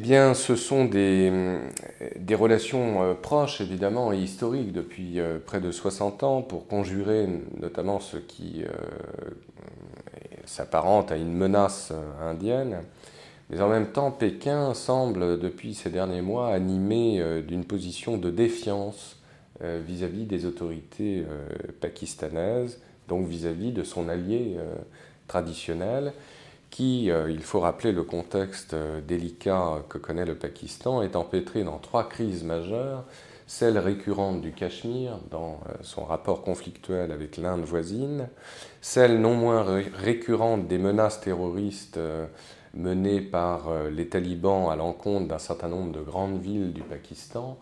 Eh bien, ce sont des, des relations euh, proches, évidemment, et historiques depuis euh, près de 60 ans pour conjurer notamment ce qui euh, s'apparente à une menace indienne. Mais en même temps, Pékin semble, depuis ces derniers mois, animé d'une position de défiance vis-à-vis des autorités pakistanaises, donc vis-à-vis de son allié traditionnel qui, euh, il faut rappeler le contexte euh, délicat que connaît le Pakistan, est empêtré dans trois crises majeures, celle récurrente du Cachemire dans euh, son rapport conflictuel avec l'Inde voisine, celle non moins récurrente des menaces terroristes menées par les talibans à l'encontre d'un certain nombre de grandes villes du Pakistan,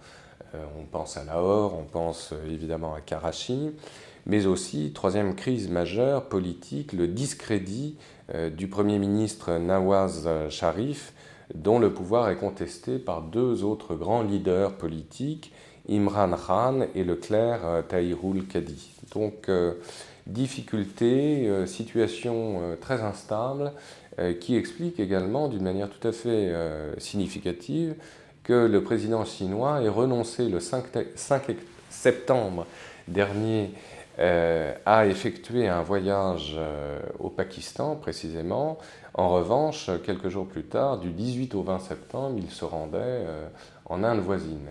on pense à Lahore, on pense évidemment à Karachi, mais aussi, troisième crise majeure politique, le discrédit euh, du Premier ministre Nawaz Sharif, dont le pouvoir est contesté par deux autres grands leaders politiques, Imran Khan et le clerc euh, Tahirul Kadi. Donc, euh, difficulté, situation très instable, qui explique également d'une manière tout à fait significative que le président chinois ait renoncé le 5 septembre dernier euh, a effectué un voyage euh, au Pakistan précisément. En revanche, quelques jours plus tard, du 18 au 20 septembre, il se rendait euh, en Inde voisine.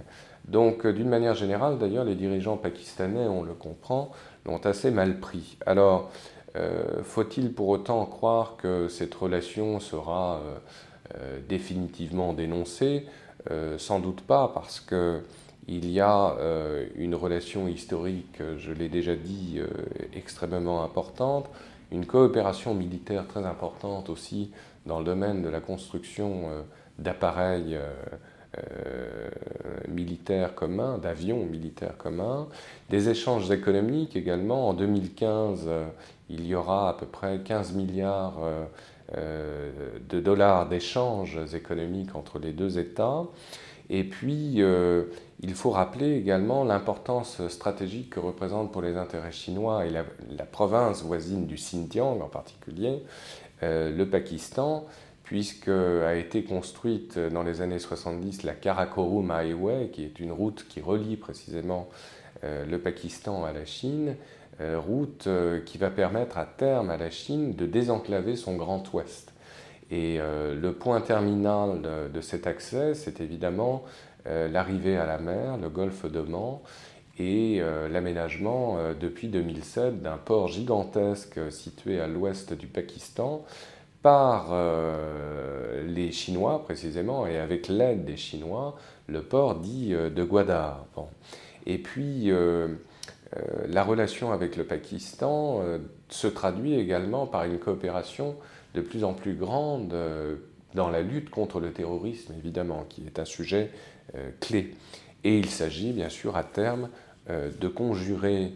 Donc, d'une manière générale, d'ailleurs, les dirigeants pakistanais, on le comprend, l'ont assez mal pris. Alors, faut-il pour autant croire que cette relation sera définitivement dénoncée? Sans doute pas, parce que il y a euh, une relation historique, je l'ai déjà dit, euh, extrêmement importante, une coopération militaire très importante aussi dans le domaine de la construction euh, d'appareils militaires communs, d'avions militaires communs, des échanges économiques également. En 2015, il y aura à peu près 15 milliards de dollars d'échanges économiques entre les deux États. Et puis, euh, il faut rappeler également l'importance stratégique que représente pour les intérêts chinois et la, province voisine du Xinjiang en particulier, euh, le Pakistan, puisque a été construite dans les années 70 la Karakorum Highway, qui est une route qui relie précisément euh, le Pakistan à la Chine, route qui va permettre à terme à la Chine de désenclaver son Grand Ouest. Et euh, le point terminal de, cet accès, c'est évidemment euh, l'arrivée à la mer, le golfe d'Oman, et euh, l'aménagement depuis 2007 d'un port gigantesque situé à l'ouest du Pakistan par les Chinois précisément, et avec l'aide des Chinois, le port dit de Gwadar. Et puis, la relation avec le Pakistan se traduit également par une coopération de plus en plus grande euh, dans la lutte contre le terrorisme, évidemment, qui est un sujet euh, clé. Et il s'agit, bien sûr, à terme, euh, de conjurer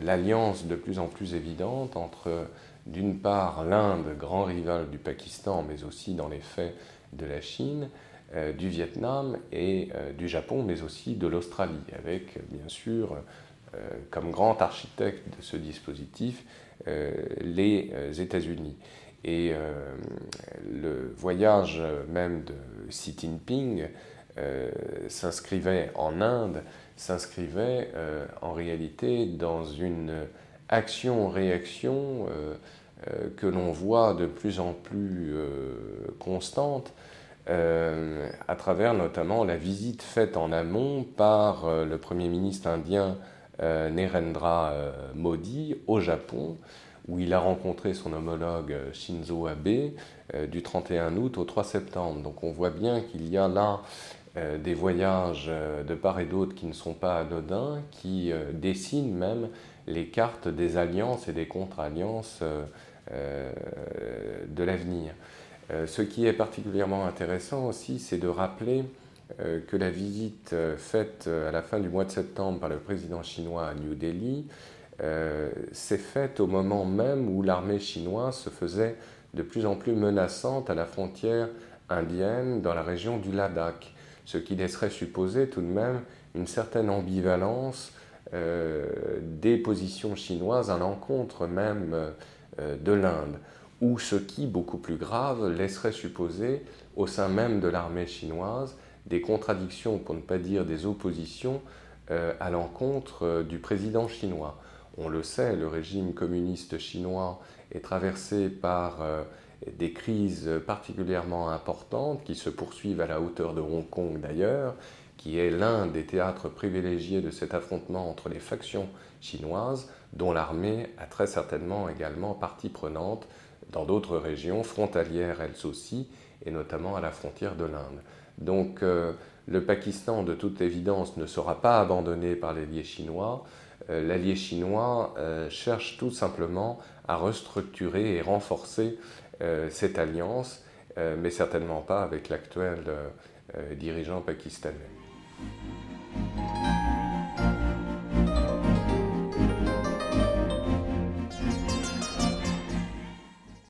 l'alliance de plus en plus évidente entre, d'une part, l'Inde, grand rival du Pakistan, mais aussi, dans les faits, de la Chine, du Vietnam et du Japon, mais aussi de l'Australie, avec, bien sûr, comme grand architecte de ce dispositif, les États-Unis. Et euh, le voyage même de Xi Jinping euh, s'inscrivait en Inde, s'inscrivait euh, en réalité dans une action-réaction que l'on voit de plus en plus constante à travers notamment la visite faite en amont par le Premier ministre indien Narendra Modi au Japon, où il a rencontré son homologue euh, Shinzo Abe euh, du 31 août au 3 septembre. Donc on voit bien qu'il y a là euh, des voyages de part et d'autre qui ne sont pas anodins, qui dessinent même les cartes des alliances et des contre-alliances de l'avenir. Ce qui est particulièrement intéressant aussi, c'est de rappeler que la visite faite à la fin du mois de septembre par le président chinois à New Delhi euh, s'est faite au moment même où l'armée chinoise se faisait de plus en plus menaçante à la frontière indienne dans la région du Ladakh, ce qui laisserait supposer tout de même une certaine ambivalence euh, des positions chinoises à l'encontre même euh, de l'Inde. ou ce qui, beaucoup plus grave, laisserait supposer au sein même de l'armée chinoise des contradictions, pour ne pas dire des oppositions, euh, à l'encontre euh, du président chinois. On le sait, le régime communiste chinois est traversé par euh, des crises particulièrement importantes qui se poursuivent à la hauteur de Hong Kong d'ailleurs, qui est l'un des théâtres privilégiés de cet affrontement entre les factions chinoises, dont l'armée a très certainement également partie prenante dans d'autres régions frontalières elles aussi, et notamment à la frontière de l'Inde. Donc euh, le Pakistan, de toute évidence, ne sera pas abandonné par l'allié chinois. Euh, l'allié chinois euh, cherche tout simplement à restructurer et renforcer cette alliance, mais certainement pas avec l'actuel dirigeant pakistanais.